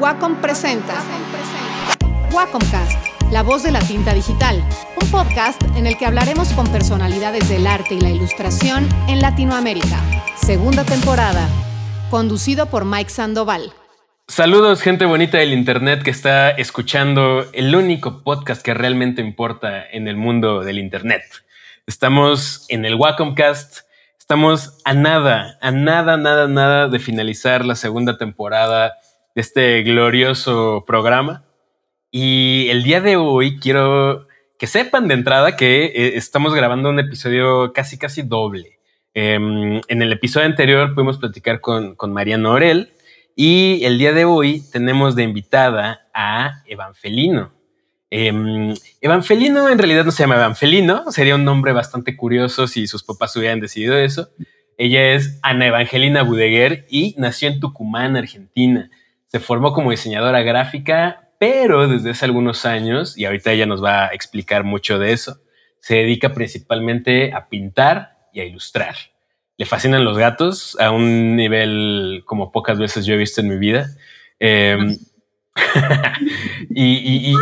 Wacom presenta Wacomcast, la voz de la tinta digital, un podcast en el que hablaremos con personalidades del arte y la ilustración en Latinoamérica. Segunda temporada, conducido por Mike Sandoval. Saludos, gente bonita del Internet que está escuchando el único podcast que realmente importa en el mundo del Internet. Estamos en el Wacomcast. Estamos a nada, a nada, nada, nada de finalizar la segunda temporada de este glorioso programa. Y el día de hoy quiero que sepan de entrada que eh, estamos grabando un episodio casi, casi doble. Em, en el episodio anterior pudimos platicar con, con Mariano Orel y el día de hoy tenemos de invitada a Evangelino. Eh, Evangelino en realidad no se llama Evangelino, sería un nombre bastante curioso si sus papás hubieran decidido eso. Ella es Ana Evangelina Budeguer y nació en Tucumán, Argentina. Se formó como diseñadora gráfica, pero desde hace algunos años, y ahorita ella nos va a explicar mucho de eso, se dedica principalmente a pintar y a ilustrar. Le fascinan los gatos a un nivel como pocas veces yo he visto en mi vida. Eh, y,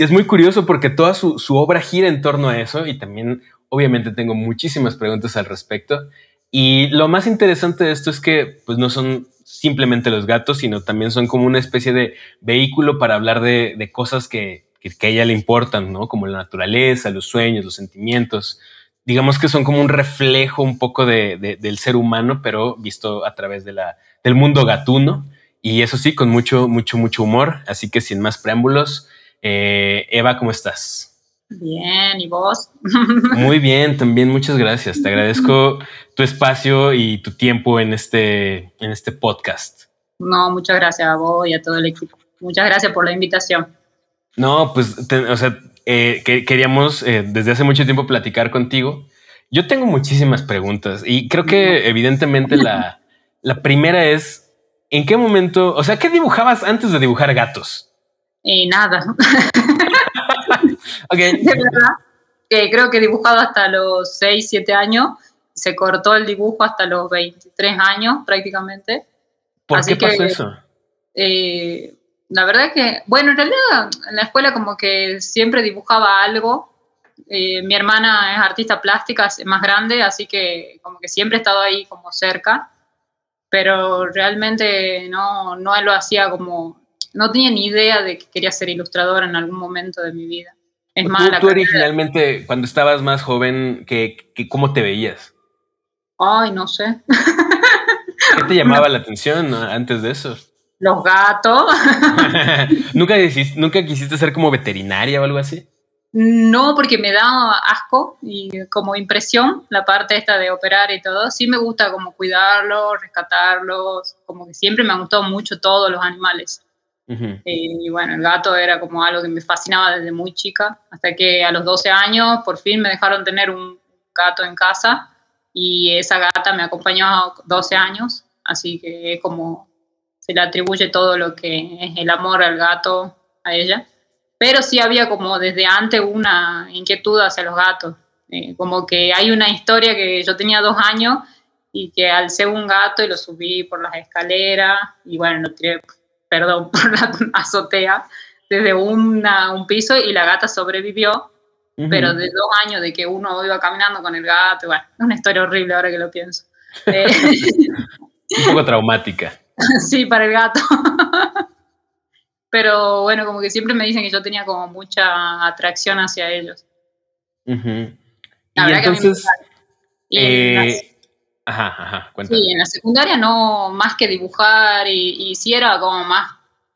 es muy curioso porque toda su, obra gira en torno a eso y también obviamente tengo muchísimas preguntas al respecto. Y lo más interesante de esto es que pues no son simplemente los gatos, sino también son como una especie de vehículo para hablar de, cosas que, a ella le importan, ¿no? Como la naturaleza, los sueños, los sentimientos. Digamos que son como un reflejo un poco del ser humano, pero visto a través de la, del mundo gatuno. Y eso sí, con mucho, mucho, mucho humor. Así que sin más preámbulos, eh, Eva, ¿cómo estás? Bien, ¿y vos? Muy bien, también muchas gracias. Te agradezco tu espacio y tu tiempo en este, en este podcast. No, muchas gracias a vos y a todo el equipo. Muchas gracias por la invitación. No, pues, o sea, eh, queríamos eh, desde hace mucho tiempo platicar contigo. Yo tengo muchísimas preguntas y creo que evidentemente la, la primera es, ¿En qué momento, o sea, qué dibujabas antes de dibujar gatos? Y nada. De verdad, creo que he dibujado hasta los 6, 7 años. Se cortó el dibujo hasta los 23 años prácticamente. ¿Por qué pasó eso? Eh, la verdad es que, bueno, en realidad en la escuela como que siempre dibujaba algo. Eh, mi hermana es artista plástica, es más grande, así que como que siempre he estado ahí como cerca pero realmente no, no lo hacía como, no tenía ni idea de que quería ser ilustradora en algún momento de mi vida. Es ¿Tú, originalmente, cuando estabas más joven, ¿qué, ¿cómo te veías? Ay, no sé. ¿Qué te llamaba la atención antes de eso? Los gatos. ¿Nunca, ¿Nunca quisiste ser como veterinaria o algo así? No, porque me da asco y como impresión la parte esta de operar y todo. Sí me gusta como cuidarlos, rescatarlos, como que siempre me han gustado mucho todos los animales. Eh, y bueno, el gato era como algo que me fascinaba desde muy chica, hasta que a los 12 años por fin me dejaron tener un gato en casa y esa gata me acompañó 12 años, así que es como se le atribuye todo lo que es el amor al gato a ella pero sí había como desde antes una inquietud hacia los gatos. Eh, como que hay una historia que yo tenía dos años y que alcé un gato y lo subí por las escaleras y bueno, lo tiré, perdón, por la azotea desde una, un piso y la gata sobrevivió, pero de dos años de que uno iba caminando con el gato, bueno, es una historia horrible ahora que lo pienso. Eh, un poco traumática. sí, para el gato. pero bueno, como que siempre me dicen que yo tenía como mucha atracción hacia ellos. y entonces, eh, ajá, ajá, Sí, en la secundaria no, más que dibujar y, y sí era como más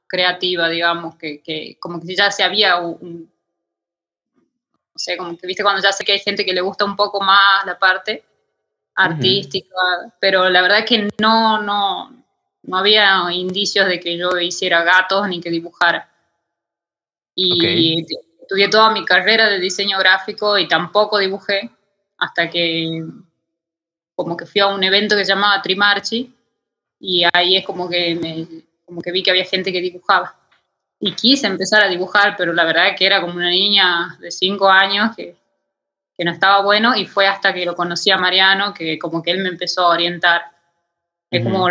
creativa, digamos, que, que como que ya se había un, no sé, como que viste cuando ya sé que hay gente que le gusta un poco más la parte artística, pero la verdad es que no, no, no había indicios de que yo hiciera gatos ni que dibujara. Y estudié toda mi carrera de diseño gráfico y tampoco dibujé hasta que como que fui a un evento que se llamaba Trimarchi y ahí es como que, me, como que vi que había gente que dibujaba. Y quise empezar a dibujar, pero la verdad es que era como una niña de cinco años que, que no estaba bueno y fue hasta que lo conocí a Mariano que como que él me empezó a orientar. Es como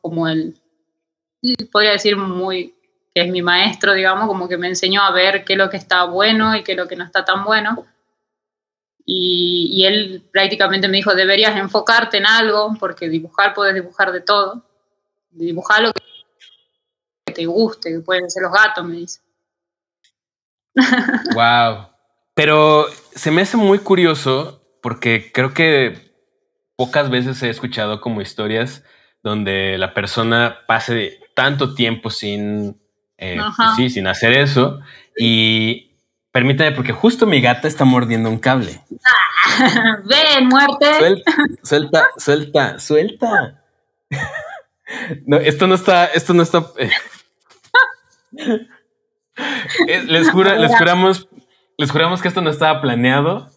como el, podría decir muy que es mi maestro, digamos, como que me enseñó a ver qué es lo que está bueno y qué es lo que no está tan bueno. Y, y, él prácticamente me dijo, deberías enfocarte en algo, porque dibujar puedes dibujar de todo. Dibujar lo que te guste, que pueden ser los gatos, me dice. Wow. Pero se me hace muy curioso porque creo que pocas veces he escuchado como historias donde la persona pase tanto tiempo sin, eh, sí, sin hacer eso. Y permítame, porque justo mi gata está mordiendo un cable. Ven, muerte. Suelta, suelta, suelta, No, esto no está, esto no está. Eh. les, juro, les juramos, les juramos que esto no estaba planeado.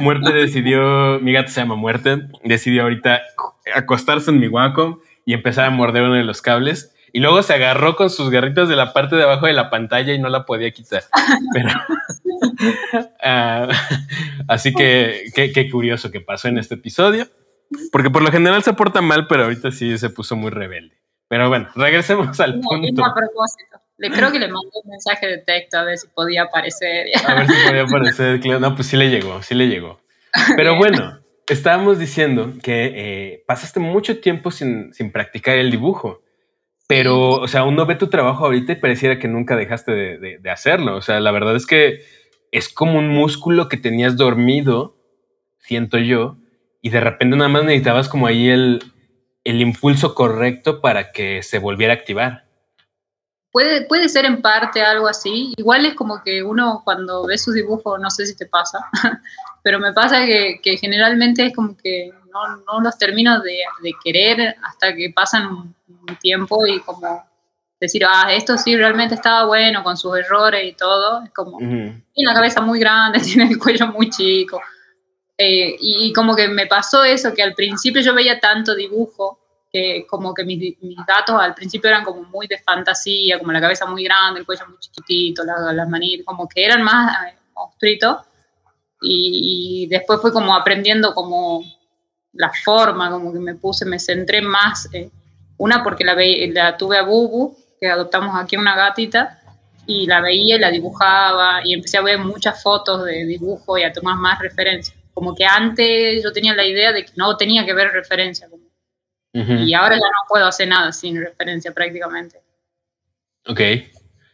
Muerte decidió, mi gato se llama Muerte, decidió ahorita acostarse en mi Wacom y empezar a morder uno de los cables. Y luego se agarró con sus garritas de la parte de abajo de la pantalla y no la podía quitar. Pero, uh, así que qué curioso que pasó en este episodio. Porque por lo general se porta mal, pero ahorita sí se puso muy rebelde. Pero bueno, regresemos al punto. A propósito. Le creo que le mandé un mensaje de texto a ver si podía aparecer. A ver si podía aparecer. No, pues sí le llegó, sí le llegó. Pero bueno, estábamos diciendo que eh, pasaste mucho tiempo sin, sin, practicar el dibujo. Pero, o sea, uno ve tu trabajo ahorita y pareciera que nunca dejaste de, de hacerlo. O sea, la verdad es que es como un músculo que tenías dormido, siento yo, y de repente nada más necesitabas como ahí el, el impulso correcto para que se volviera a activar. Puede, puede ser en parte algo así. Igual es como que uno cuando ve sus dibujos, no sé si te pasa, pero me pasa que, que generalmente es como que no, no los termino de, de, querer hasta que pasan un, tiempo y como decir, ah, esto sí realmente estaba bueno con sus errores y todo. Es como, tiene la cabeza muy grande, tiene el cuello muy chico. Eh, y, como que me pasó eso, que al principio yo veía tanto dibujo, que como que mis, mis, datos al principio eran como muy de fantasía, como la cabeza muy grande, el cuello muy chiquitito, las, las manitas, como que eran más eh, monstruitos. Y, después fue como aprendiendo como la forma, como que me puse, me centré más. Eh, una porque la, la tuve a Bubu, que adoptamos aquí una gatita, y la veía y la dibujaba, y empecé a ver muchas fotos de dibujo y a tomar más referencias como que antes yo tenía la idea de que no tenía que ver referencia. Y ahora ya no puedo hacer nada sin referencia prácticamente. Ok.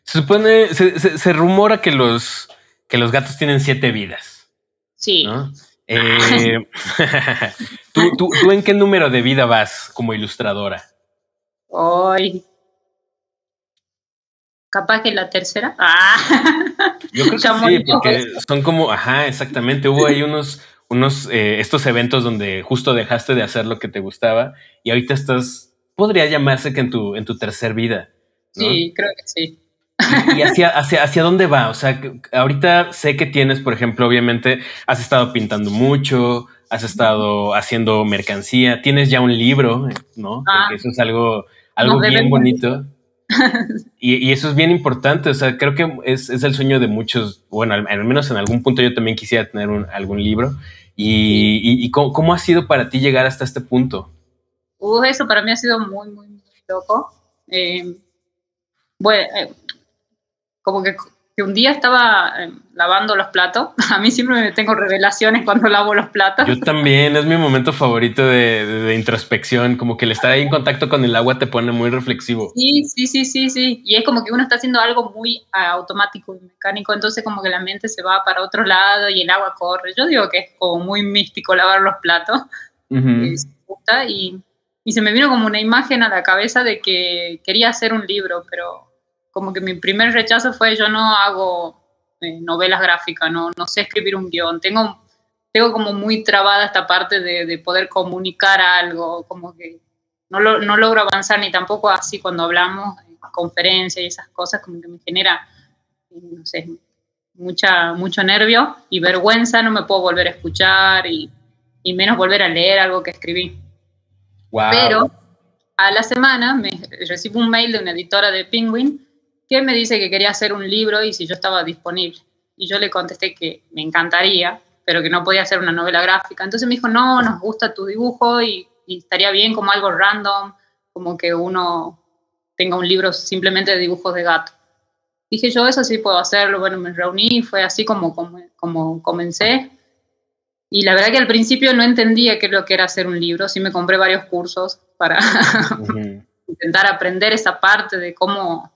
Se supone, se, rumora que los, que los gatos tienen siete vidas. Sí. Eh, ¿tú, en qué número de vida vas como ilustradora? Hoy. Capaz que la tercera. Ah. Yo creo que sí, porque son como, ajá, exactamente. Hubo ahí unos, unos, eh, estos eventos donde justo dejaste de hacer lo que te gustaba y ahorita estás, podría llamarse que en tu, en tu tercer vida. Sí, creo que sí. ¿Y, hacia, hacia, hacia dónde va? O sea, ahorita sé que tienes, por ejemplo, obviamente, has estado pintando mucho, has estado haciendo mercancía, tienes ya un libro, ¿no? Ah. eso es algo, algo bien bonito. y, eso es bien importante, o sea, creo que es, es el sueño de muchos, bueno, al, menos en algún punto yo también quisiera tener un, algún libro. ¿Y, y, cómo, ha sido para ti llegar hasta este punto? Uh, eso para mí ha sido muy, muy, muy loco. Eh, bueno, eh, como que que un día estaba eh, lavando los platos. A mí siempre me tengo revelaciones cuando lavo los platos. Yo también, es mi momento favorito de, introspección, como que el estar ahí en contacto con el agua te pone muy reflexivo. Sí, sí, sí, sí, sí. Y es como que uno está haciendo algo muy ah, automático y mecánico, entonces como que la mente se va para otro lado y el agua corre. Yo digo que es como muy místico lavar los platos. y, y se me vino como una imagen a la cabeza de que quería hacer un libro, pero como que mi primer rechazo fue yo no hago eh, novelas gráficas, no, no sé escribir un guion, tengo, tengo como muy trabada esta parte de, de poder comunicar algo, como que no, lo, no, logro avanzar ni tampoco así cuando hablamos en conferencias y esas cosas, como que me genera, no sé, mucha, mucho nervio y vergüenza, no me puedo volver a escuchar y, y menos volver a leer algo que escribí. Wow. Pero a la semana me recibo un mail de una editora de Penguin que me dice que quería hacer un libro y si yo estaba disponible. Y yo le contesté que me encantaría, pero que no podía hacer una novela gráfica. Entonces me dijo, no, nos gusta tu dibujo y, estaría bien como algo random, como que uno tenga un libro simplemente de dibujos de gato. dije yo, eso sí puedo hacerlo. Bueno, me reuní, fue así como, como, como comencé. Y la verdad que al principio no entendía qué es lo que era hacer un libro, sí me compré varios cursos para intentar aprender esa parte de cómo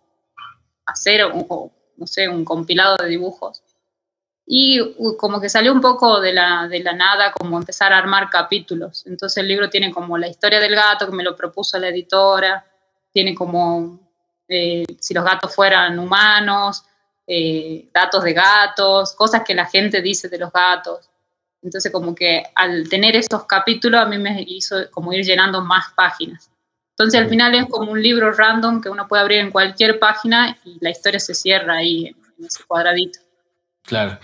hacer, un, no sé, un compilado de dibujos. Y como que salió un poco de la, de la nada, como empezar a armar capítulos. Entonces el libro tiene como la historia del gato, que me lo propuso la editora, tiene como eh, si los gatos fueran humanos, eh, datos de gatos, cosas que la gente dice de los gatos. Entonces como que al tener esos capítulos a mí me hizo como ir llenando más páginas. Entonces al final es como un libro random que uno puede abrir en cualquier página y la historia se cierra ahí en ese cuadradito. Claro.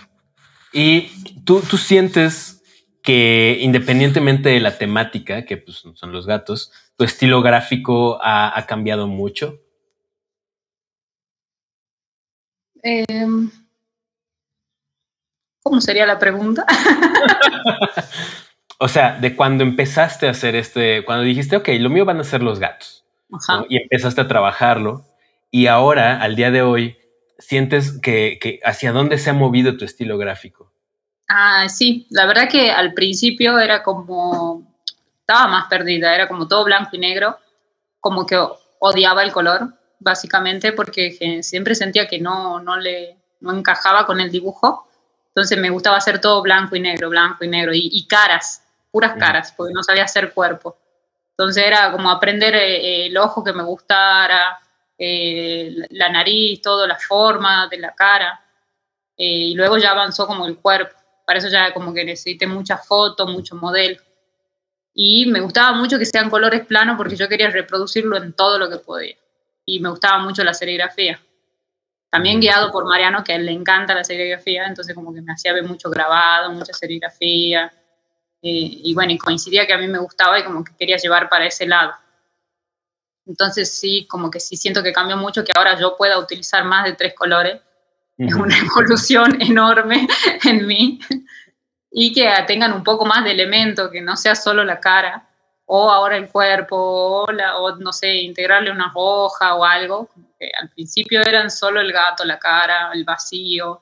Y tú, tú sientes que independientemente de la temática, que pues, son los gatos, tu estilo gráfico ha, ha cambiado mucho. Em, ¿Cómo sería la pregunta? o sea, de cuando empezaste a hacer este, cuando dijiste, ok, lo mío van a ser los gatos, y empezaste a trabajarlo, y ahora, al día de hoy, sientes que, que, hacia dónde se ha movido tu estilo gráfico. Ah, sí, la verdad que al principio era como, estaba más perdida, era como todo blanco y negro, como que odiaba el color, básicamente porque siempre sentía que no, no le no encajaba con el dibujo. Entonces me gustaba hacer todo blanco y negro, blanco y negro, y, caras, puras caras, porque no sabía hacer cuerpo. Entonces era como aprender eh, el ojo que me gustara, eh, la nariz, todo, la forma de la cara. Eh, y luego ya avanzó como el cuerpo. Para eso ya como que necesité muchas fotos, mucho modelo. Y me gustaba mucho que sean colores planos porque yo quería reproducirlo en todo lo que podía y me gustaba mucho la serigrafía. También guiado por Mariano, que a él le encanta la serigrafía, entonces como que me hacía ver mucho grabado, mucha serigrafía. Eh, y bueno, y coincidía que a mí me gustaba y como que quería llevar para ese lado. Entonces sí, como que sí siento que cambió mucho, que ahora yo pueda utilizar más de tres colores. Es una evolución enorme en mí. Y que tengan un poco más de elemento, que no sea solo la cara o ahora el cuerpo, o, o no sé, integrarle una hoja o algo. Que al principio eran solo el gato, la cara, el vacío.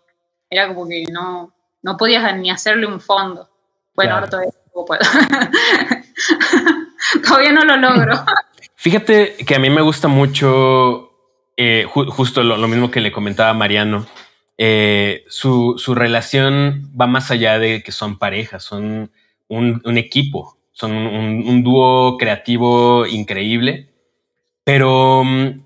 Era como que no, no podías ni hacerle un fondo. Bueno, ahora todavía no puedo. todavía no lo logro. Fíjate que a mí me gusta mucho eh, justo lo, mismo que le comentaba a Mariano. Eh, su, su, relación va más allá de que son parejas, son un, un equipo. Son un, dúo creativo increíble, pero mm,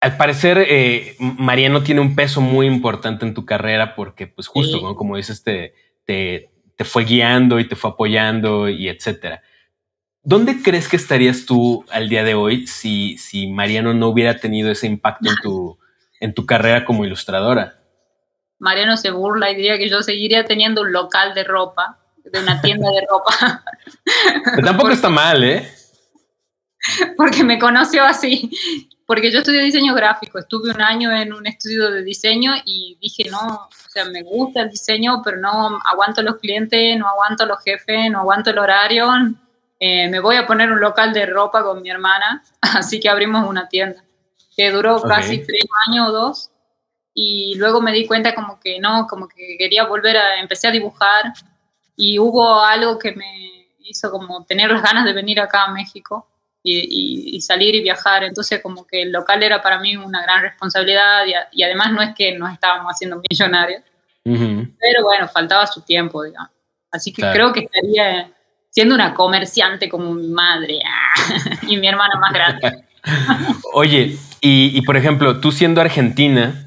al parecer eh, Mariano tiene un peso muy importante en tu carrera porque, pues justo, como dices, te, te, fue guiando y te fue apoyando y etcétera. ¿Dónde crees que estarías tú al día de hoy si, si Mariano no hubiera tenido ese impacto en tu, en tu carrera como ilustradora? Mariano se burla y diría que yo seguiría teniendo un local de ropa de una tienda de ropa. tampoco está mal, ¿eh? Porque me conoció así. Porque yo estudié diseño gráfico, estuve un año en un estudio de diseño y dije, no, o sea, me gusta el diseño, pero no aguanto los clientes, no aguanto los jefes, no aguanto el horario. Eh, me voy a poner un local de ropa con mi hermana, así que abrimos una tienda que duró casi tres años o dos y luego me di cuenta como que no, como que quería volver a, empecé a dibujar y hubo algo que me hizo como tener las ganas de venir acá a México y, salir y viajar. Entonces como que el local era para mí una gran responsabilidad y, además no es que nos estábamos haciendo millonarios, pero bueno, faltaba su tiempo, digamos. Así que creo que estaría siendo una comerciante como mi madre y mi hermana más grande. Oye, y, y por ejemplo, tú siendo argentina,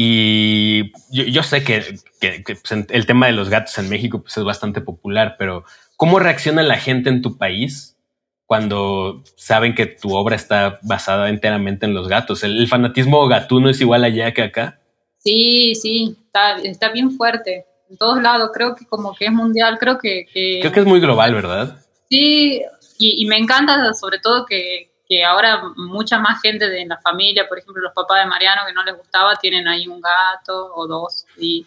y yo, sé que, pues, el tema de los gatos en México pues, es bastante popular, pero ¿cómo reacciona la gente en tu país cuando saben que tu obra está basada enteramente en los gatos? ¿El, fanatismo gatuno es igual allá que acá? Sí, sí, está, bien fuerte. En todos lados, creo que como que es mundial, creo que... Creo que es muy global, ¿verdad? Sí, y me encanta sobre todo que, que ahora mucha más gente de la familia, por ejemplo, los papás de Mariano que no les gustaba, tienen ahí un gato o dos. Y,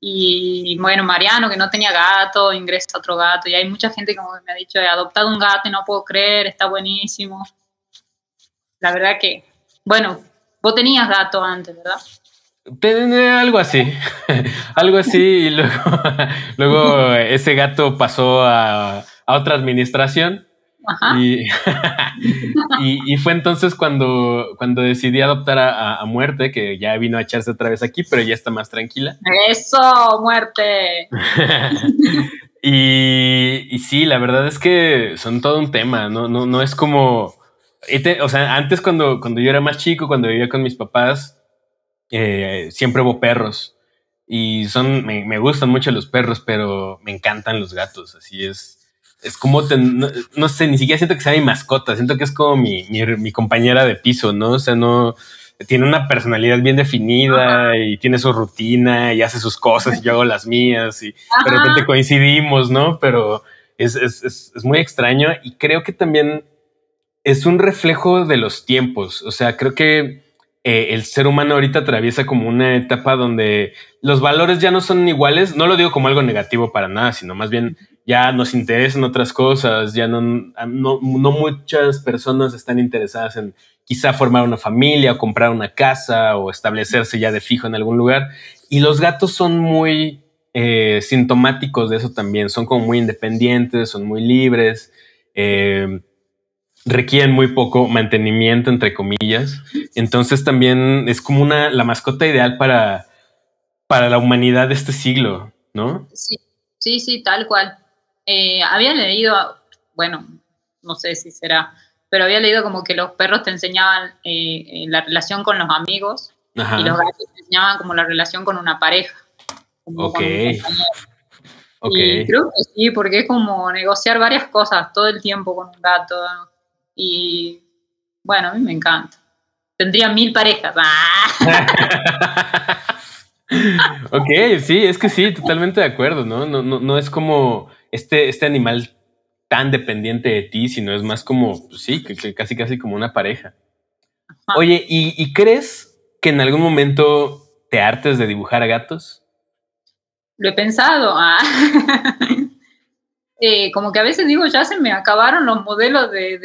y bueno, Mariano que no tenía gato, ingresa otro gato. Y hay mucha gente como me ha dicho, he adoptado un gato y no puedo creer, está buenísimo. La verdad que, bueno, Vos tenías gato antes, ¿verdad? Algo así, algo así, y luego, luego ese gato pasó a, otra administración. Y, fue entonces cuando, cuando decidí adoptar a, muerte, que ya vino a echarse otra vez aquí, pero ya está más tranquila. Eso, muerte. y, y, sí, la verdad es que son todo un tema, no, no, no es como, o sea, antes cuando, cuando yo era más chico, cuando vivía con mis papás, eh, siempre hubo perros y son, me, gustan mucho los perros, pero me encantan los gatos. Así es. Es como, no, sé, ni siquiera siento que sea mi mascota, siento que es como mi, mi, compañera de piso, ¿no? O sea, no, tiene una personalidad bien definida y tiene su rutina y hace sus cosas y yo hago las mías y de repente coincidimos, ¿no? Pero es, es, es, es, muy extraño y creo que también es un reflejo de los tiempos. O sea, creo que eh, el ser humano ahorita atraviesa como una etapa donde los valores ya no son iguales. No lo digo como algo negativo para nada, sino más bien ya nos interesan otras cosas, ya no, no, muchas personas están interesadas en quizá formar una familia o comprar una casa o establecerse ya de fijo en algún lugar. Y los gatos son muy eh, sintomáticos de eso también, son como muy independientes, son muy libres. Eh, requieren muy poco mantenimiento, entre comillas. Entonces también es como una, la mascota ideal para, para la humanidad de este siglo, ¿no? Sí, sí, sí, tal cual. Eh, había leído, bueno, no sé si será, pero había leído como que los perros te enseñaban eh, la relación con los amigos y los gatos te enseñaban como la relación con una pareja. ok. Y creo que sí, porque es como negociar varias cosas todo el tiempo con un gato. Y bueno, a mí me encanta. Tendría mil parejas. ok, sí, es que sí, totalmente de acuerdo, ¿no? No, no, no es como este, este animal tan dependiente de ti, sino es más como, pues sí, que, casi casi como una pareja. Oye, ¿y, crees que en algún momento te hartes de dibujar a gatos? Lo he pensado. Ah. Eh, como que a veces digo, ya se me acabaron los modelos de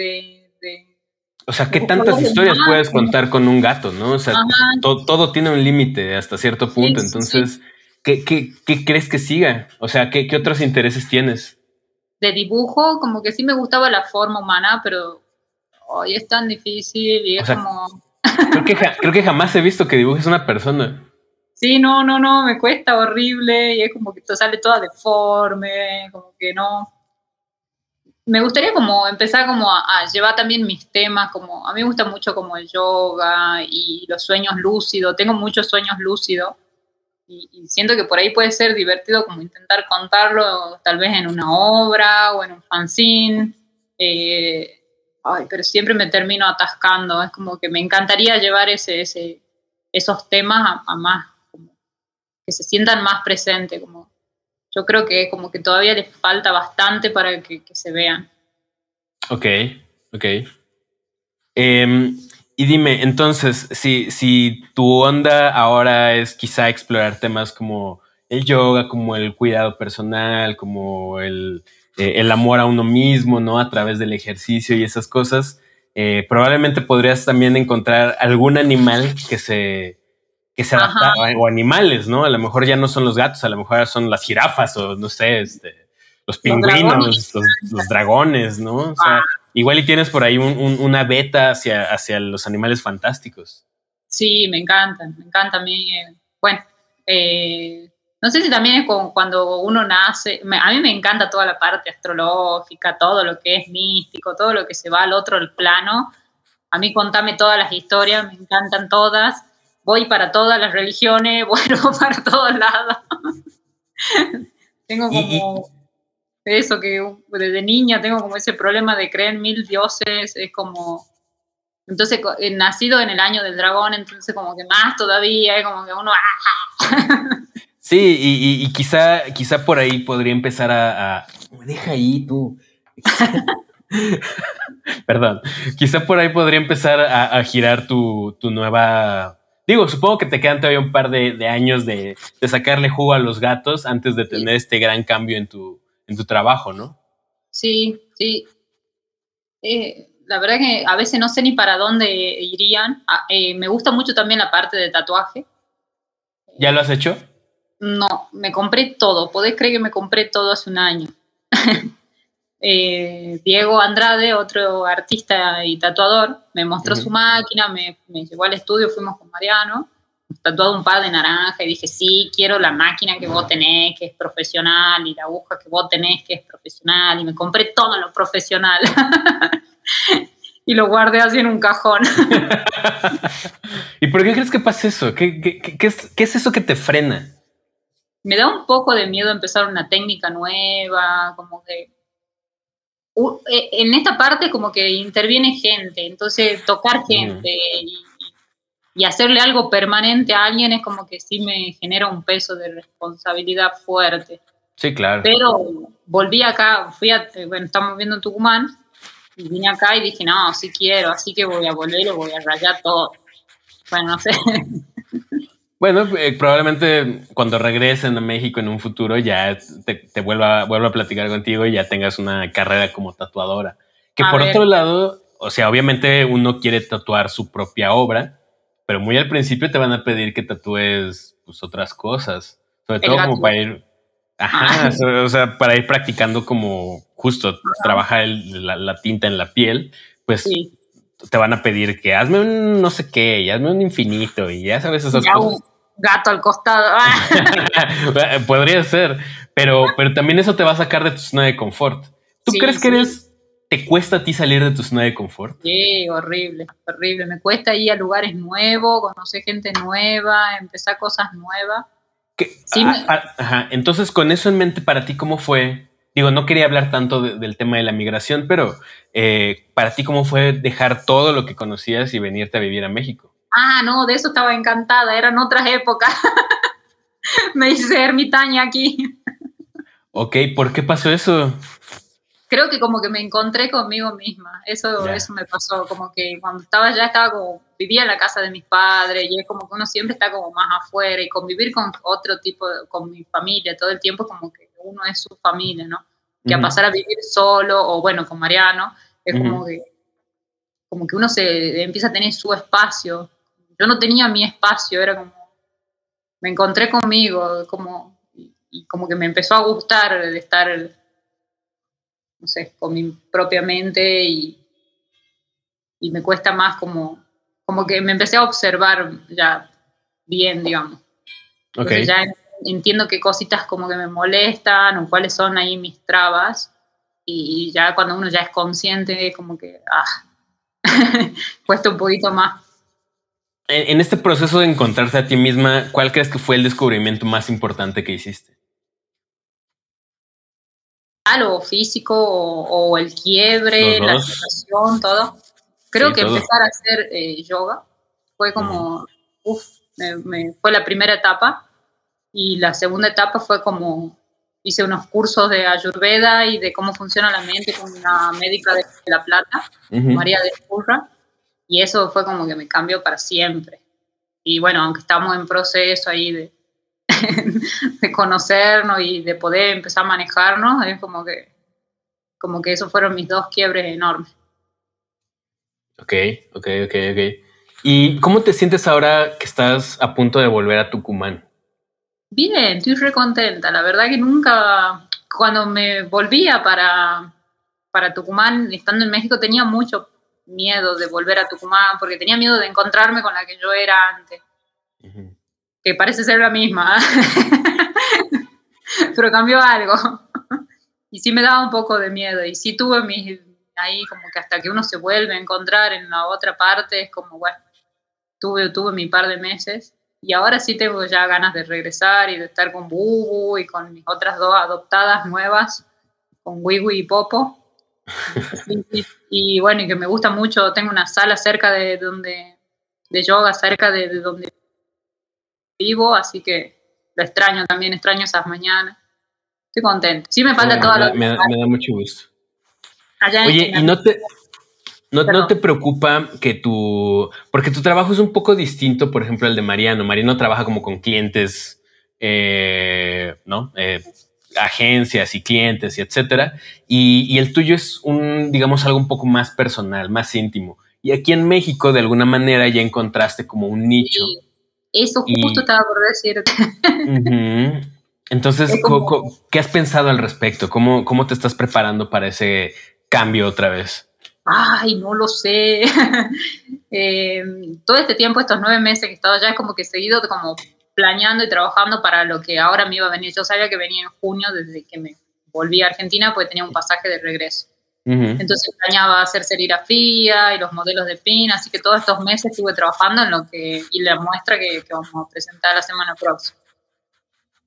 o sea, ¿qué tantas historias puedes contar con un gato, no? O sea, todo tiene un límite hasta cierto punto. Entonces, ¿qué, crees que siga? O sea, ¿qué, otros intereses tienes? De dibujo, como que sí me gustaba la forma humana, pero hoy es tan difícil y es como... creo, que, creo que jamás he visto que dibujes una persona. Sí, no, no, no, me cuesta horrible y es como que sale toda deforme, como que no me gustaría como empezar como a, llevar también mis temas, como a mí me gusta mucho como el yoga y los sueños lúcidos, tengo muchos sueños lúcidos y, siento que por ahí puede ser divertido como intentar contarlo tal vez en una obra o en un fanzine, eh, ay, pero siempre me termino atascando, es como que me encantaría llevar ese, ese, esos temas a, más, como que se sientan más presentes, como yo creo que como que todavía les falta bastante para que, se vean. Ok, ok. Em, y dime, entonces, si, si tu onda ahora es quizá explorar temas como el yoga, como el cuidado personal, como el, eh, amor a uno mismo, ¿no? A través del ejercicio y esas cosas, eh, probablemente podrías también encontrar algún animal que se, que se adapta, o animales, ¿no? A lo mejor ya no son los gatos, a lo mejor son las jirafas o no sé, este, los pingüinos, los, dragones, ¿no? O sea, ah. igual y tienes por ahí una beta hacia, hacia los animales fantásticos. Sí, me encantan, me encanta a mí. Eh, bueno, eh, no sé si también es cuando uno nace, a mí me encanta toda la parte astrológica, todo lo que es místico, todo lo que se va al otro plano. A mí contame todas las historias, me encantan todas voy para todas las religiones, bueno, para todos lados. tengo como eso que desde niña tengo como ese problema de creer en mil dioses, es como entonces eh, nacido en el año del dragón, entonces como que más todavía, es como que uno ¡ah! Sí, y, quizá, quizá por ahí podría empezar a, deja ahí tú. Perdón. Quizá por ahí podría empezar a, girar tu, tu nueva Digo, supongo que te quedan todavía un par de, años de, sacarle jugo a los gatos antes de tener este gran cambio en tu, en tu trabajo, ¿no? Sí, sí. Eh, la verdad que a veces no sé ni para dónde irían. Ah, eh, me gusta mucho también la parte de tatuaje. ¿Ya lo has hecho? No, me compré todo. Podés creer que me compré todo hace un año. Eh, Diego Andrade, otro artista y tatuador, me mostró su máquina, me, me, llevó al estudio, fuimos con Mariano, tatuado un par de naranja y dije, sí, quiero la máquina que vos tenés, que es profesional, y la aguja que vos tenés, que es profesional, y me compré todo lo profesional. y lo guardé así en un cajón. ¿Y por qué crees que pasa eso? ¿Qué, qué, es, ¿Qué es eso que te frena? Me da un poco de miedo empezar una técnica nueva, como que en esta parte como que interviene gente, entonces tocar gente y, hacerle algo permanente a alguien es como que sí me genera un peso de responsabilidad fuerte. Sí, claro. Pero volví acá, fui a, bueno, estamos viendo en Tucumán, y vine acá y dije, no, sí quiero, así que voy a volver y voy a rayar todo. Bueno, no sé. Bueno, eh, probablemente cuando regresen a México en un futuro ya te, vuelva, vuelva, a platicar contigo y ya tengas una carrera como tatuadora. Que por otro lado, o sea, obviamente uno quiere tatuar su propia obra, pero muy al principio te van a pedir que tatúes pues, otras cosas. Sobre todo como para ir, ajá, ah. o sea, para ir practicando como justo trabajar la, tinta en la piel, pues te van a pedir que hazme un no sé qué, y hazme un infinito, y ya sabes esas cosas gato al costado. Podría ser, pero, pero también eso te va a sacar de tu zona de confort. ¿Tú crees que eres, te cuesta a ti salir de tu zona de confort? Sí, horrible, horrible. Me cuesta ir a lugares nuevos, conocer gente nueva, empezar cosas nuevas. Sí, ajá. Entonces, con eso en mente, para ti, ¿cómo fue? Digo, no quería hablar tanto del tema de la migración, pero eh, para ti, ¿cómo fue dejar todo lo que conocías y venirte a vivir a México? Ah, no, de eso estaba encantada, eran otras épocas. me hice ermitaña aquí. ok, ¿por qué pasó eso? Creo que como que me encontré conmigo misma, eso, eso me pasó, como que cuando estaba allá estaba como, vivía en la casa de mis padres y es como que uno siempre está como más afuera y convivir con otro tipo, con mi familia todo el tiempo como que uno es su familia, ¿no? Que a pasar a vivir solo o bueno, con Mariano, es como que como que uno se empieza a tener su espacio yo no tenía mi espacio, era como, me encontré conmigo, como, y, como que me empezó a gustar de estar, no sé, con mi propia mente y, y me cuesta más como, como que me empecé a observar ya bien, digamos. Okay. ya entiendo qué cositas como que me molestan o cuáles son ahí mis trabas y ya cuando uno ya es consciente como que ah, cuesta un poquito más en, este proceso de encontrarse a ti misma, ¿cuál crees que fue el descubrimiento más importante que hiciste? Lo físico o, el quiebre, la situación, todo. Creo que empezar a hacer eh, yoga fue como, uff, fue la primera etapa y la segunda etapa fue como hice unos cursos de ayurveda y de cómo funciona la mente con una médica de La Plata, María de Curra y eso fue como que me cambió para siempre. Y bueno, aunque estamos en proceso ahí de, de conocernos y de poder empezar a manejarnos, es como que, como que esos fueron mis dos quiebres enormes. Ok, ok, ok, ok. ¿Y cómo te sientes ahora que estás a punto de volver a Tucumán? Bien, estoy re contenta. La verdad que nunca, cuando me volvía para, para Tucumán, estando en México, tenía mucho miedo de volver a Tucumán, porque tenía miedo de encontrarme con la que yo era antes, que parece ser la misma, pero cambió algo. y sí me daba un poco de miedo, y sí tuve mis, ahí como que hasta que uno se vuelve a encontrar en la otra parte, es como, bueno, tuve, tuve mi par de meses, y ahora sí tengo ya ganas de regresar y de estar con Bubu y con mis otras dos adoptadas nuevas, con Wiwi y Popo. Y bueno, y que me gusta mucho, tengo una sala cerca de donde, de yoga, cerca de, donde vivo, así que lo extraño también, extraño esas mañanas. Estoy contento. Sí me falta todo me, da, me, da mucho gusto. Oye, ¿y no te, no, te preocupa que tu, porque tu trabajo es un poco distinto, por ejemplo, al de Mariano. Mariano trabaja como con clientes, eh, ¿no? Eh, agencias y clientes y etcétera. Y, el tuyo es un, digamos, algo un poco más personal, más íntimo. Y aquí en México, de alguna manera, ya encontraste como un nicho. eso justo estaba por decirte. Entonces, ¿qué has pensado al respecto? ¿Cómo, ¿Cómo te estás preparando para ese cambio otra vez? Ay, no lo sé. Eh, todo este tiempo, estos nueve meses que he estado allá, es como que he seguido como planeando y trabajando para lo que ahora me iba a venir. Yo sabía que venía en junio desde que me volví a Argentina porque tenía un pasaje de regreso. Entonces planeaba hacer serigrafía y los modelos de pin, así que todos estos meses estuve trabajando en lo que, y la muestra que, que vamos a presentar la semana próxima.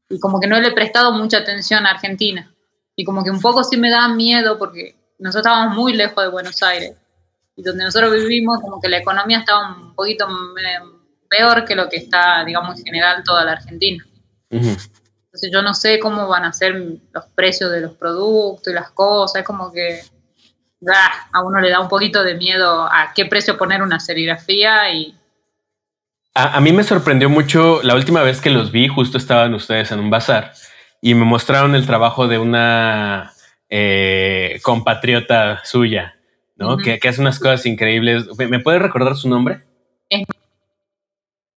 Y como que no le he prestado mucha atención a Argentina. Y como que un poco sí me da miedo porque nosotros estábamos muy lejos de Buenos Aires. Y donde nosotros vivimos, como que la economía estaba un poquito peor que lo que está, digamos, en general toda la Argentina. Entonces yo no sé cómo van a ser los precios de los productos y las cosas. Es como que a uno le da un poquito de miedo a qué precio poner una serigrafía y... A, mí me sorprendió mucho la última vez que los vi, justo estaban ustedes en un bazar y me mostraron el trabajo de una eh, compatriota suya, ¿no? que, hace unas cosas increíbles. ¿Me, puede recordar su nombre?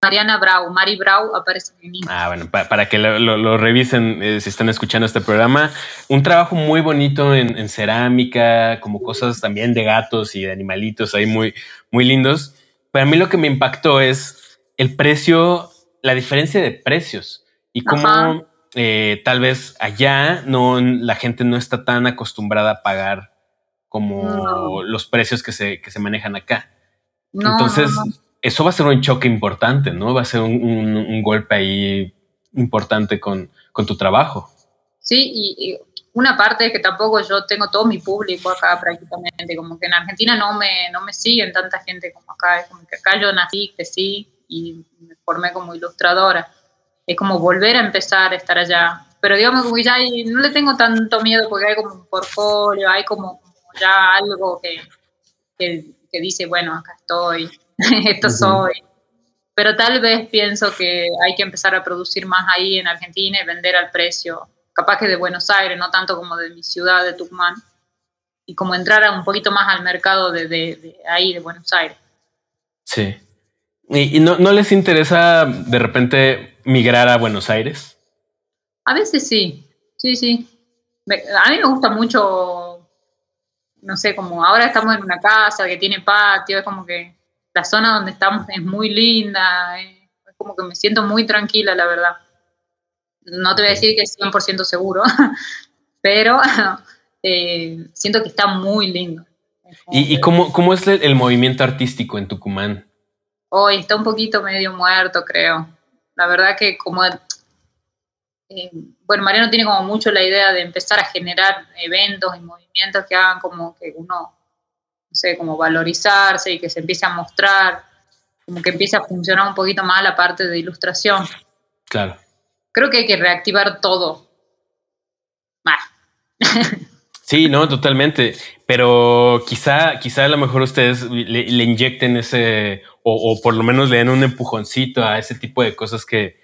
Mariana Brau, Mari Brau aparece en Ah, bueno, para, que lo, revisen eh, si están escuchando este programa. Un trabajo muy bonito en, cerámica, como cosas también de gatos y de animalitos ahí muy, muy lindos. Pero a mí lo que me impactó es el precio, la diferencia de precios y cómo eh, tal vez allá no, la gente no está tan acostumbrada a pagar como los precios que se, que se manejan acá. Entonces, eso va a ser un choque importante, ¿no? Va a ser un, golpe ahí importante con, tu trabajo. Sí, y, una parte es que tampoco yo tengo todo mi público acá prácticamente, como que en Argentina no me, no me siguen tanta gente como acá, es como que acá yo nací, crecí y me formé como ilustradora. Es como volver a empezar a estar allá. Pero digamos como que ya no le tengo tanto miedo porque hay como un portfolio, hay como, ya algo que, que, que dice, bueno, acá estoy, esto soy. Pero tal vez pienso que hay que empezar a producir más ahí en Argentina y vender al precio, capaz que de Buenos Aires, no tanto como de mi ciudad, de Tucumán, y como entrar un poquito más al mercado de, ahí, de Buenos Aires. Sí. ¿Y, no, no, les interesa de repente migrar a Buenos Aires? A veces sí, sí, sí. A mí me gusta mucho, no sé, como ahora estamos en una casa que tiene patio, es como que la zona donde estamos es muy linda, eh, es como que me siento muy tranquila, la verdad. No te voy a decir que es 100% seguro, pero eh, siento que está muy lindo. ¿Y, cómo, cómo, es el, movimiento artístico en Tucumán? Hoy está un poquito medio muerto, creo. La verdad que como... Eh, bueno, Mariano tiene como mucho la idea de empezar a generar eventos y movimientos que hagan como que uno no sé, como valorizarse y que se empiece a mostrar, como que empiece a funcionar un poquito más la parte de ilustración. Claro. Creo que hay que reactivar todo. Sí, no, totalmente. Pero quizá, quizá a lo mejor ustedes le, inyecten ese, o, por lo menos le den un empujoncito a ese tipo de cosas que,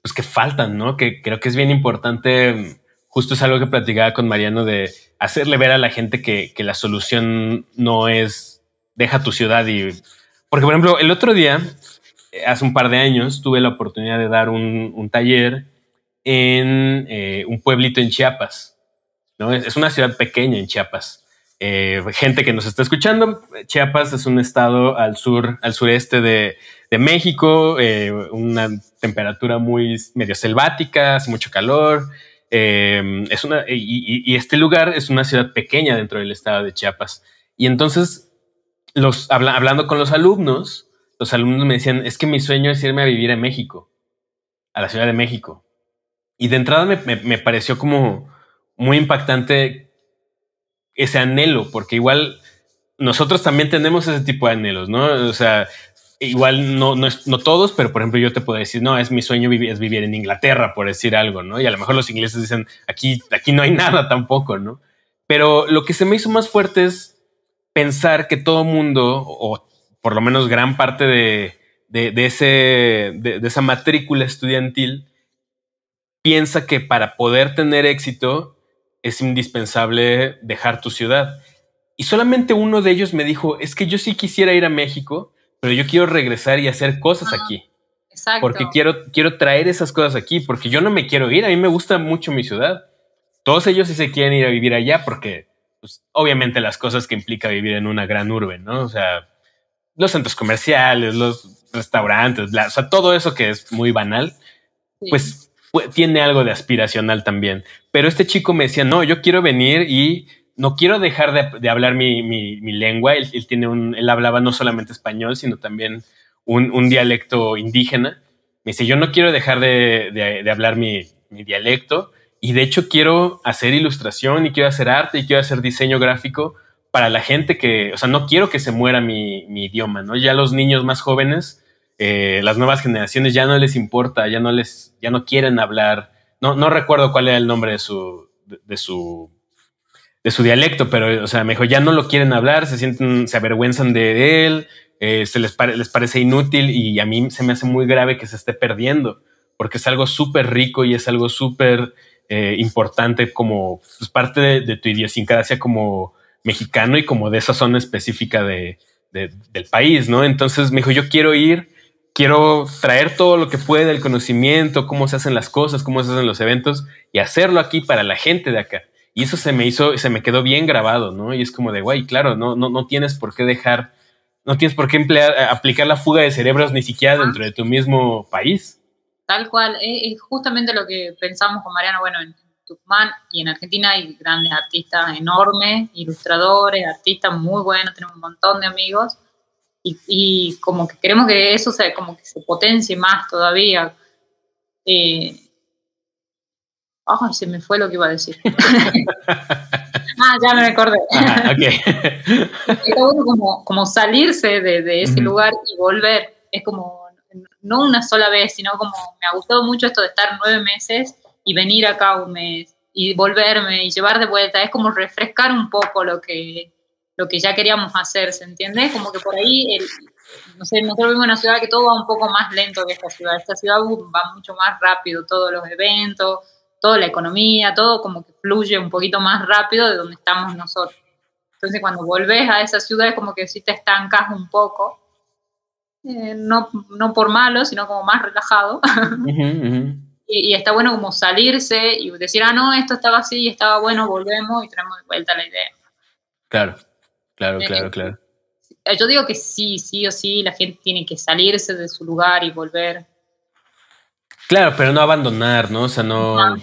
pues que faltan, ¿no? Que creo que es bien importante. Justo es algo que platicaba con Mariano de hacerle ver a la gente que, la solución no es deja tu ciudad y... Porque, por ejemplo, el otro día, hace un par de años, tuve la oportunidad de dar un, taller en eh, un pueblito en Chiapas. ¿no? Es, una ciudad pequeña en Chiapas. Eh, gente que nos está escuchando, Chiapas es un estado al sur, al sureste de, México, eh, una temperatura muy medio selvática, hace mucho calor, Em, es una, y, este lugar es una ciudad pequeña dentro del estado de Chiapas. Y entonces, los, hablando con los alumnos, los alumnos me decían, es que mi sueño es irme a vivir a México, a la Ciudad de México. Y de entrada me, me pareció como muy impactante ese anhelo, porque igual nosotros también tenemos ese tipo de anhelos, ¿no? O sea, igual no, no, no, todos, pero por ejemplo yo te puedo decir, no, es mi sueño vivir, es vivir en Inglaterra, por decir algo, ¿no? Y a lo mejor los ingleses dicen, aquí, aquí no hay nada tampoco, ¿no? Pero lo que se me hizo más fuerte es pensar que todo mundo, o por lo menos gran parte de, de, ese, de, esa matrícula estudiantil, piensa que para poder tener éxito es indispensable dejar tu ciudad. Y solamente uno de ellos me dijo, es que yo sí quisiera ir a México, pero yo quiero regresar y hacer cosas aquí. Exacto. Porque quiero, quiero traer esas cosas aquí, porque yo no me quiero ir, a mí me gusta mucho mi ciudad. Todos ellos sí se quieren ir a vivir allá porque, pues, obviamente las cosas que implica vivir en una gran urbe, ¿no? O sea, los centros comerciales, los restaurantes, o sea, todo eso que es muy banal, pues, pues tiene algo de aspiracional también. Pero este chico me decía, no, yo quiero venir y no quiero dejar de, hablar mi, mi, lengua. Él, tiene un, él hablaba no solamente español, sino también un, un dialecto indígena. Me dice, yo no quiero dejar de, de hablar mi, mi, dialecto y de hecho quiero hacer ilustración y quiero hacer arte y quiero hacer diseño gráfico para la gente que, o sea, no quiero que se muera mi, mi idioma, ¿no? Ya los niños más jóvenes, eh, las nuevas generaciones ya no les importa, ya no les, ya no quieren hablar. No, no recuerdo cuál era el nombre de su, de su de su dialecto, pero, o sea, mejor ya no lo quieren hablar, se sienten, se avergüenzan de él, eh, se les, les parece inútil y a mí se me hace muy grave que se esté perdiendo, porque es algo súper rico y es algo súper eh, importante como pues, parte de, tu idiosincrasia como mexicano y como de esa zona específica de, del país, ¿no? Entonces me dijo, yo quiero ir, quiero traer todo lo que puede del conocimiento, cómo se hacen las cosas, cómo se hacen los eventos y hacerlo aquí para la gente de acá. Y eso se me hizo, se me quedó bien grabado, ¿no? Y es como de, guay, claro, no, no, no tienes por qué dejar, no tienes por qué emplear, eh, aplicar la fuga de cerebros ni siquiera dentro de tu mismo país. Tal cual, es, justamente lo que pensamos con Mariano, bueno, en Tucumán y en Argentina hay grandes artistas enormes, ilustradores, artistas muy buenos, tenemos un montón de amigos y, como que queremos que eso se, como que se potencie más todavía. Eh, Ay, se me fue lo que iba a decir. ah, ya me acordé. como, como salirse de, ese lugar y volver. Es como, no una sola vez, sino como me ha gustado mucho esto de estar nueve meses y venir acá un mes y volverme y llevar de vuelta. Es como refrescar un poco lo que, lo que ya queríamos hacer, ¿se entiende? Como que por ahí, no sé, nosotros vivimos en una ciudad que todo va un poco más lento que esta ciudad. Esta ciudad va mucho más rápido, todos los eventos toda la economía, todo como que fluye un poquito más rápido de donde estamos nosotros. Entonces cuando volvés a esa ciudad es como que si te estancas un poco, eh, no, no, por malo, sino como más relajado. Y, está bueno como salirse y decir, ah, no, esto estaba así y estaba bueno, volvemos y traemos de vuelta la idea. Claro, claro, claro, eh, claro. Yo digo que sí, sí o sí, la gente tiene que salirse de su lugar y volver Claro, pero no abandonar, ¿no? O sea, no.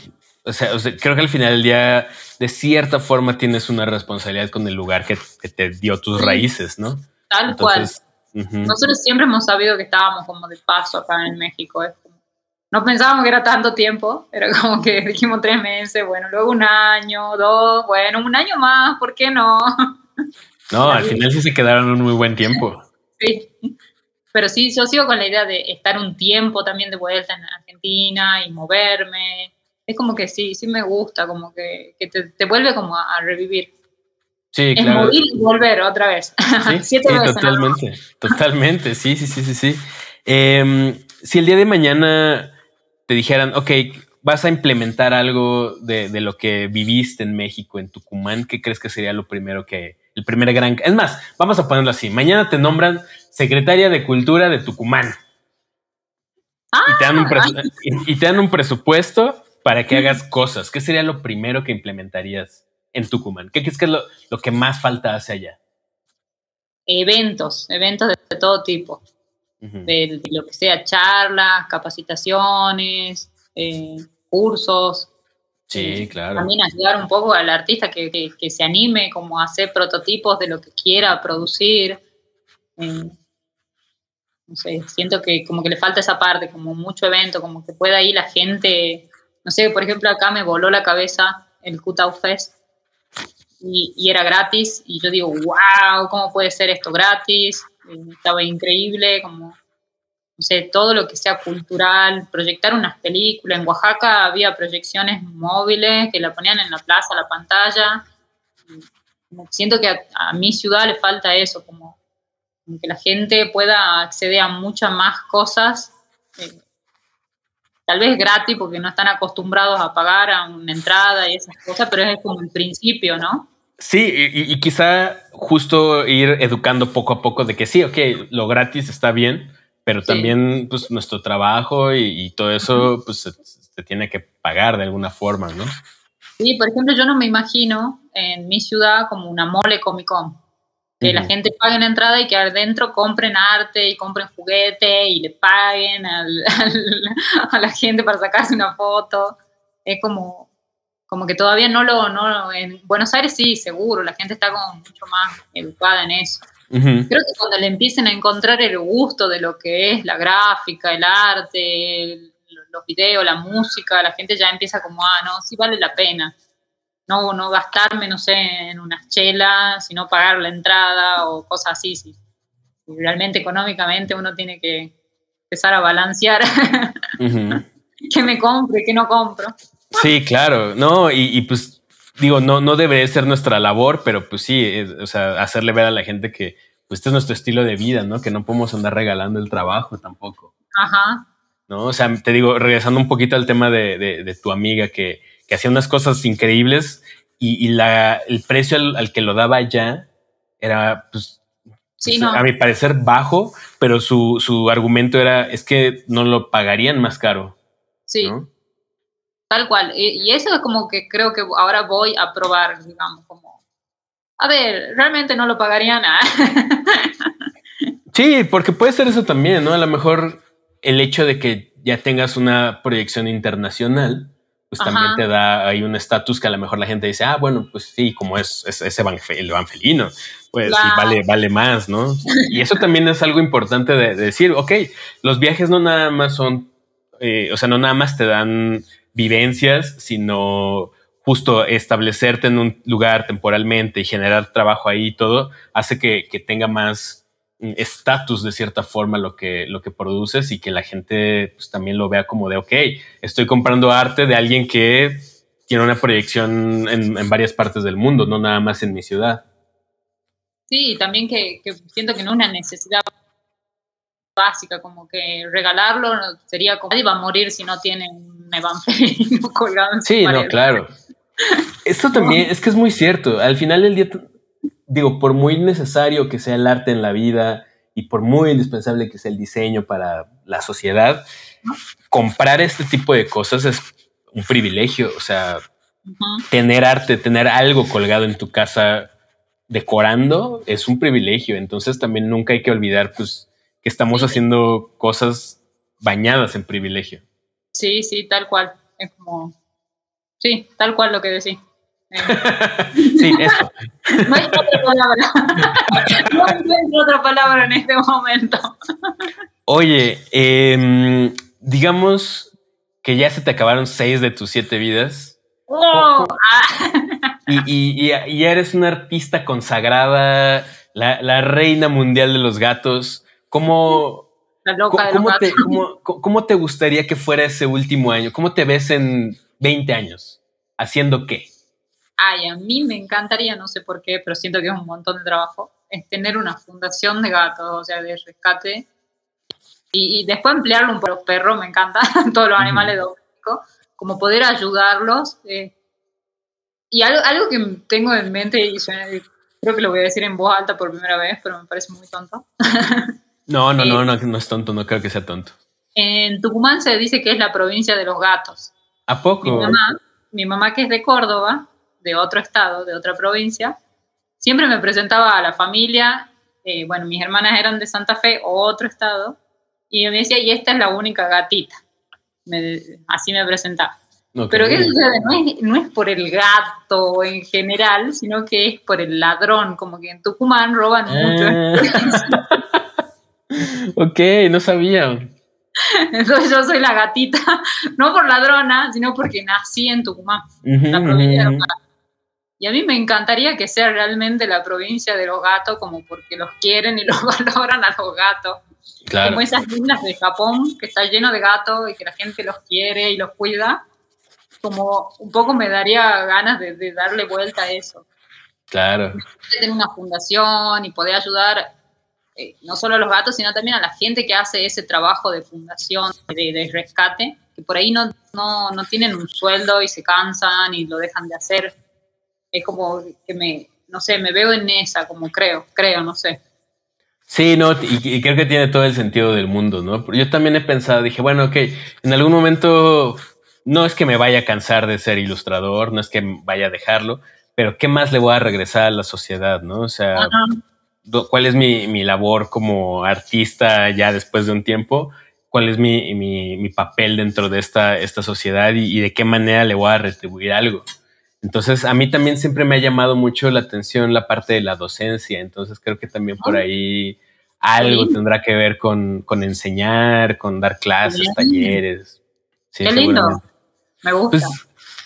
O sea, creo que al final del día, de cierta forma, tienes una responsabilidad con el lugar que, te dio tus raíces, ¿no? Tal cual. Nosotros siempre hemos sabido que estábamos como de paso acá en México. no pensábamos que era tanto tiempo, era como que dijimos tres meses, bueno, luego un año, dos, bueno, un año más, ¿por qué no? No, al final sí se quedaron un muy buen tiempo. Sí. Pero sí, yo sigo con la idea de estar un tiempo también de vuelta en Argentina y moverme. Es como que sí, sí me gusta, como que, te, vuelve como a, revivir. Sí, es claro. morir y volver otra vez. Sí, totalmente, totalmente, sí, sí, sí, sí, sí. Em, si el día de mañana te dijeran, ok, vas a implementar algo de, de, lo que viviste en México, en Tucumán, ¿qué crees que sería lo primero que, el primer gran... Es más, vamos a ponerlo así, mañana te nombran secretaria de Cultura de Tucumán. y, te dan un ah. y, te dan un presupuesto para que hagas cosas. ¿Qué sería lo primero que implementarías en Tucumán? ¿Qué crees que es lo, que más falta hace allá? Eventos, eventos de todo tipo. de, lo que sea, charlas, capacitaciones, eh, cursos. Sí, eh, claro. También ayudar un poco al artista que, que, se anime como a hacer prototipos de lo que quiera producir. Eh, no sé, siento que como que le falta esa parte, como mucho evento, como que pueda ir la gente, no sé, por ejemplo, acá me voló la cabeza el Cutau Fest y, y, era gratis y yo digo, wow, ¿cómo puede ser esto gratis? Eh, estaba increíble, como, no sé, todo lo que sea cultural, proyectar unas películas. En Oaxaca había proyecciones móviles que la ponían en la plaza, la pantalla. siento que a, a mi ciudad le falta eso, como que la gente pueda acceder a muchas más cosas eh, tal vez gratis porque no están acostumbrados a pagar a una entrada y esas cosas, pero es como el principio, ¿no? Sí, y, quizá justo ir educando poco a poco de que sí, ok, lo gratis está bien, pero también pues nuestro trabajo y, todo eso pues se, tiene que pagar de alguna forma, ¿no? Sí, por ejemplo, yo no me imagino en mi ciudad como una mole Comic Con. Que la gente pague una entrada y que adentro compren arte y compren juguete y le paguen a la gente para sacarse una foto. Es como, como que todavía no lo, no, en Buenos Aires sí, seguro, la gente está como mucho más educada en eso. Creo que cuando le empiecen a encontrar el gusto de lo que es la gráfica, el arte, los videos, la música, la gente ya empieza como, ah, no, sí vale la pena. No, no gastarme, no sé, en unas chelas, sino pagar la entrada o cosas así. Sí. Realmente económicamente uno tiene que empezar a balancear qué me compro y qué no compro. Sí, claro, no, y, pues digo, no, no debe ser nuestra labor, pero pues sí, o sea, hacerle ver a la gente que pues este es nuestro estilo de vida, ¿no? Que no podemos andar regalando el trabajo tampoco. Ajá. ¿No? O sea, te digo, regresando un poquito al tema de, tu amiga que, hacía unas cosas increíbles y, la, el precio al, que lo daba ya era, pues, sí, pues, a mi parecer bajo, pero su, su, argumento era, es que no lo pagarían más caro. Sí. Tal cual. Y, eso es como que creo que ahora voy a probar, digamos, como, a ver, realmente no lo pagaría nada. sí, porque puede ser eso también, ¿no? A lo mejor el hecho de que ya tengas una proyección internacional, pues también te da ahí un estatus que a lo mejor la gente dice, ah, bueno, pues sí, como es, es, el evangelino, pues sí, vale, vale más, ¿no? Y eso también es algo importante de, decir, ok, los viajes no nada más son, eh, o sea, no nada más te dan vivencias, sino justo establecerte en un lugar temporalmente y generar trabajo ahí y todo, hace que, tenga más estatus de cierta forma lo que, lo que produces y que la gente pues, también lo vea como de, ok, estoy comprando arte de alguien que tiene una proyección en, varias partes del mundo, no nada más en mi ciudad. Sí, también que, que siento que no es una necesidad básica, como que regalarlo sería como, nadie va a morir si no tiene un evangelio colgado en Sí, no, claro. Esto también es que es muy cierto. Al final del día, digo, por muy necesario que sea el arte en la vida y por muy indispensable que sea el diseño para la sociedad, comprar este tipo de cosas es un privilegio. O sea, tener arte, tener algo colgado en tu casa decorando es un privilegio. Entonces también nunca hay que olvidar, pues, que estamos haciendo cosas bañadas en privilegio. Sí, sí, tal cual. Es como, sí, tal cual lo que decís. Eh. sí, eso. No hay otra palabra. no encuentro otra palabra en este momento. Oye, em, digamos que ya se te acabaron seis de tus siete vidas. Oh, y, y, eres una artista consagrada, la, la reina mundial de los gatos. ¿Cómo, cómo, te, gustaría que fuera ese último año? ¿Cómo te ves en 20 años? ¿Haciendo qué? Ay, a mí me encantaría, no sé por qué, pero siento que es un montón de trabajo, es tener una fundación de gatos, o sea, de rescate. Y, después emplearlo un poco los perros, me encanta, todos los animales domésticos, como poder ayudarlos. Eh. Y algo, algo que tengo en mente, y creo que lo voy a decir en voz alta por primera vez, pero me parece muy tonto. No, no, no, no, no es tonto, no creo que sea tonto. En Tucumán se dice que es la provincia de los gatos. ¿A poco? Mi mamá, mi mamá que es de Córdoba, de otro estado, de otra provincia, siempre me presentaba a la familia, eh, bueno, mis hermanas eran de Santa Fe o otro estado, y me decía, y esta es la única gatita. así me presentaba. Pero ¿qué sucede? No es, no es, por el gato en general, sino que es por el ladrón, como que en Tucumán roban mucho. Ah. ok, no sabía. Entonces yo soy la gatita, no por ladrona, sino porque nací en Tucumán, la provincia de Y a mí me encantaría que sea realmente la provincia de los gatos, como porque los quieren y los valoran a los gatos. Como esas islas de Japón, que está lleno de gatos y que la gente los quiere y los cuida. Como un poco me daría ganas de, de darle vuelta a eso. Claro. Tener una fundación y poder ayudar eh, no solo a los gatos, sino también a la gente que hace ese trabajo de fundación, de, rescate, que por ahí no, no, no, tienen un sueldo y se cansan y lo dejan de hacer. Es como que me, no sé, me veo en esa, como creo, creo, no sé. Sí, no, y, creo que tiene todo el sentido del mundo, ¿no? Yo también he pensado, dije, bueno, ok, en algún momento no es que me vaya a cansar de ser ilustrador, no es que vaya a dejarlo, pero ¿qué más le voy a regresar a la sociedad, no? O sea, ¿cuál es mi, labor como artista ya después de un tiempo? ¿Cuál es mi, papel dentro de esta, esta sociedad y, de qué manera le voy a retribuir algo? Entonces, a mí también siempre me ha llamado mucho la atención la parte de la docencia. Entonces, creo que también por ah. ahí algo tendrá que ver con, enseñar, con dar clases, talleres. Qué lindo. Me gusta. Pues,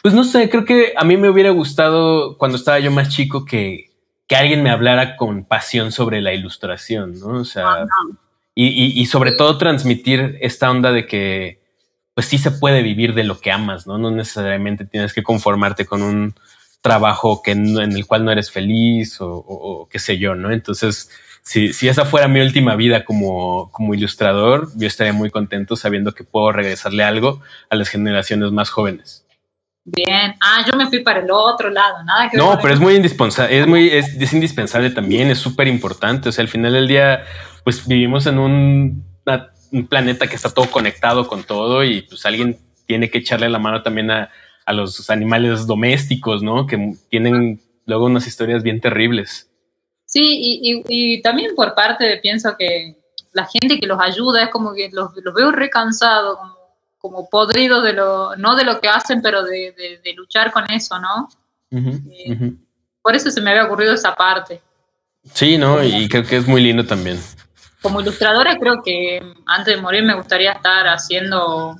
pues, no sé, creo que a mí me hubiera gustado cuando estaba yo más chico que, que alguien me hablara con pasión sobre la ilustración, ¿no? O sea, y, y, sobre todo transmitir esta onda de que pues sí se puede vivir de lo que amas, ¿no? No necesariamente tienes que conformarte con un trabajo que en el cual no eres feliz o, qué sé yo, ¿no? Entonces, si, si, esa fuera mi última vida como, como ilustrador, yo estaría muy contento sabiendo que puedo regresarle algo a las generaciones más jóvenes. Bien. Ah, yo me fui para el otro lado, nada que No, pero es muy indispensable, es muy, es, indispensable también, es súper importante. O sea, al final del día, pues vivimos en un, un planeta que está todo conectado con todo y pues alguien tiene que echarle la mano también a, los animales domésticos, ¿no? Que tienen luego unas historias bien terribles. Sí, y, también por parte pienso que la gente que los ayuda es como que los, veo recansados, como, como podridos de lo, no de lo que hacen, pero de, luchar con eso, ¿no? Eh, por eso se me había ocurrido esa parte. Sí, ¿no? Y creo que es muy lindo también como ilustradora creo que antes de morir me gustaría estar haciendo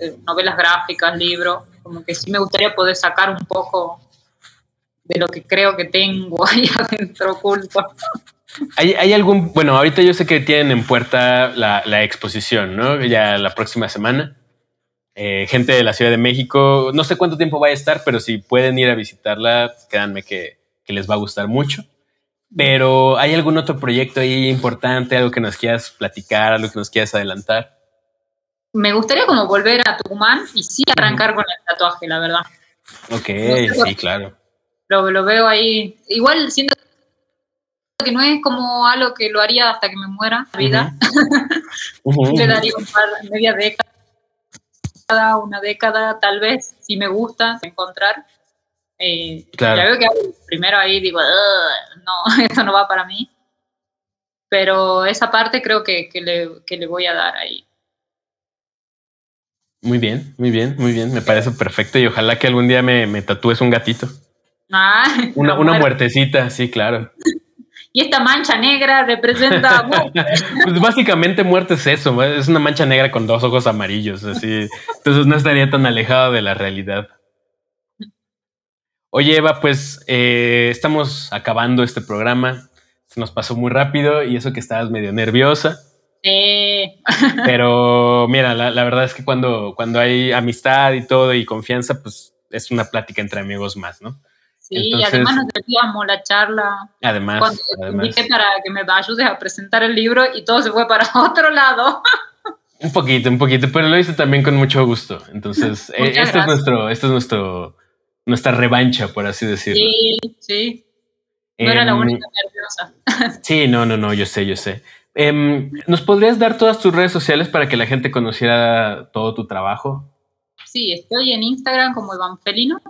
eh, novelas gráficas, libros, como que sí me gustaría poder sacar un poco de lo que creo que tengo ahí adentro oculto. ¿Hay, algún, bueno, ahorita yo sé que tienen en puerta la, exposición, ¿no? Ya la próxima semana. Eh, gente de la Ciudad de México, no sé cuánto tiempo va a estar, pero si pueden ir a visitarla, créanme que les va a gustar mucho. Pero ¿hay algún otro proyecto ahí importante, algo que nos quieras platicar, algo que nos quieras adelantar? Me gustaría como volver a Tucumán y sí arrancar con el tatuaje, la verdad. Ok, sí, claro. Lo, lo, veo ahí. Igual siento que no es como algo que lo haría hasta que me muera la vida. Le daría un par, media década, una década tal vez, si me gusta encontrar. Eh, claro. Ya veo que primero ahí digo, no, esto no va para mí. Pero esa parte creo que, que, le, que le voy a dar ahí. Muy bien, muy bien, muy bien. Me parece perfecto y ojalá que algún día me, me tatúes un gatito. Ah, una, una muertecita, sí, claro. Y esta mancha negra representa pues básicamente muerte es eso, es una mancha negra con dos ojos amarillos, así. Entonces no estaría tan alejado de la realidad. Oye, Eva, pues eh, estamos acabando este programa. Se nos pasó muy rápido y eso que estabas medio nerviosa. Sí. Pero mira, la, verdad es que cuando, cuando hay amistad y todo y confianza, pues es una plática entre amigos más, ¿no? Sí, y además nos divertíamos la charla. Además. Cuando además. para que me ayudes a presentar el libro y todo se fue para otro lado. Un poquito, un poquito, pero lo hice también con mucho gusto. Entonces, eh, este es nuestro, este es nuestro nuestra revancha, por así decirlo. Sí, sí. No era la em, única nerviosa. sí, no, no, no, yo sé, yo sé. Em, ¿Nos podrías dar todas tus redes sociales para que la gente conociera todo tu trabajo? Sí, estoy en Instagram como Evangelino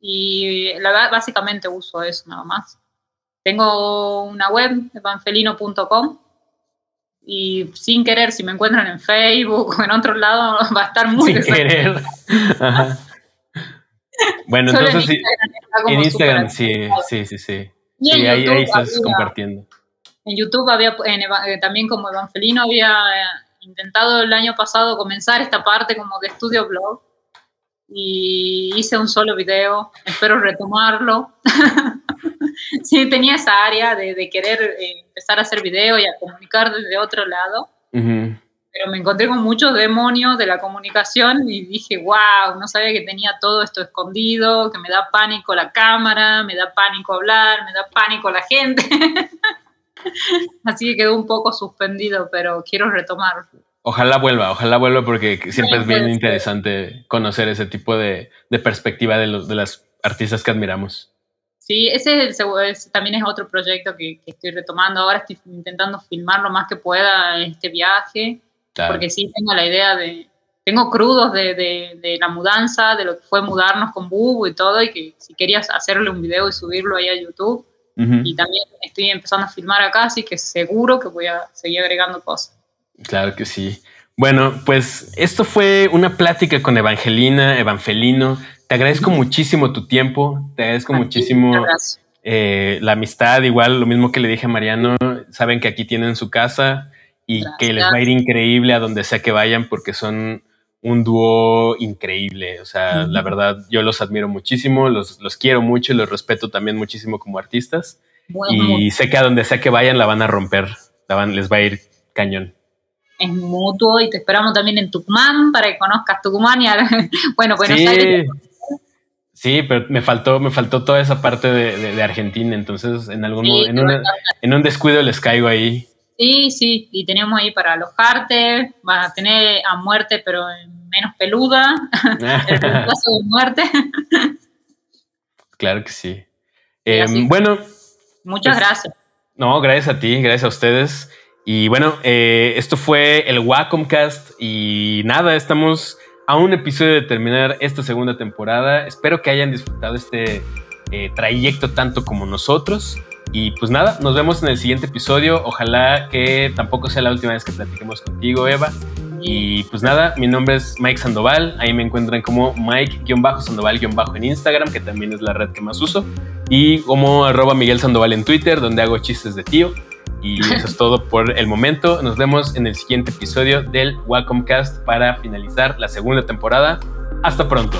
y la verdad, básicamente uso eso nada más. Tengo una web, evangelino.com, y sin querer, si me encuentran en Facebook o en otro lado, va a estar muy... Sin querer. Ajá. Bueno, entonces en Instagram, sí, sí, sí, sí. Y sí, ahí, ahí, estás compartiendo. En YouTube había, eh, también como Evangelino, había eh, intentado el año pasado comenzar esta parte como de estudio blog y hice un solo video, espero retomarlo. sí, tenía esa área de, de querer eh, empezar a hacer video y a comunicar desde otro lado pero me encontré con muchos demonios de la comunicación y dije, wow, no sabía que tenía todo esto escondido, que me da pánico la cámara, me da pánico hablar, me da pánico la gente. Así que quedó un poco suspendido, pero quiero retomar. Ojalá vuelva, ojalá vuelva porque siempre es bien interesante conocer ese tipo de, perspectiva de, los, de las artistas que admiramos. Sí, ese es también es otro proyecto que, estoy retomando. Ahora estoy intentando filmar lo más que pueda este viaje, porque sí tengo la idea de, tengo crudos de, de, la mudanza, de lo que fue mudarnos con Bubu y todo, y que si querías hacerle un video y subirlo ahí a YouTube. Y también estoy empezando a filmar acá, así que seguro que voy a seguir agregando cosas. Claro que sí. Bueno, pues esto fue una plática con Evangelina, Evangelino. Te agradezco muchísimo tu tiempo, te agradezco muchísimo eh, la amistad, igual lo mismo que le dije a Mariano, saben que aquí tienen su casa y que les va a ir increíble a donde sea que vayan porque son un dúo increíble. O sea, la verdad, yo los admiro muchísimo, los, los quiero mucho y los respeto también muchísimo como artistas. y sé que a donde sea que vayan la van a romper, la van, les va a ir cañón es mutuo y te esperamos también en Tucumán para que conozcas Tucumán y bueno, Buenos sí. Aires. Sí, pero me faltó, me faltó toda esa parte de, Argentina, entonces en algún en, un descuido les caigo ahí. Sí, sí, y tenemos ahí para alojarte, vas a tener a muerte, pero menos peluda, el caso de muerte. claro que sí. Em, bueno. Muchas pues, gracias. No, gracias a ti, gracias a ustedes. Y bueno, eh, esto fue el Wacomcast y nada, estamos a un episodio de terminar esta segunda temporada. Espero que hayan disfrutado este eh, trayecto tanto como nosotros. Y pues nada, nos vemos en el siguiente episodio. Ojalá que tampoco sea la última vez que platiquemos contigo, Eva. Y pues nada, mi nombre es Mike Sandoval. Ahí me encuentran como Mike-Sandoval- en Instagram, que también es la red que más uso. Y como arroba Miguel Sandoval en Twitter, donde hago chistes de tío. Y eso es todo por el momento. Nos vemos en el siguiente episodio del Wacomcast para finalizar la segunda temporada. Hasta pronto.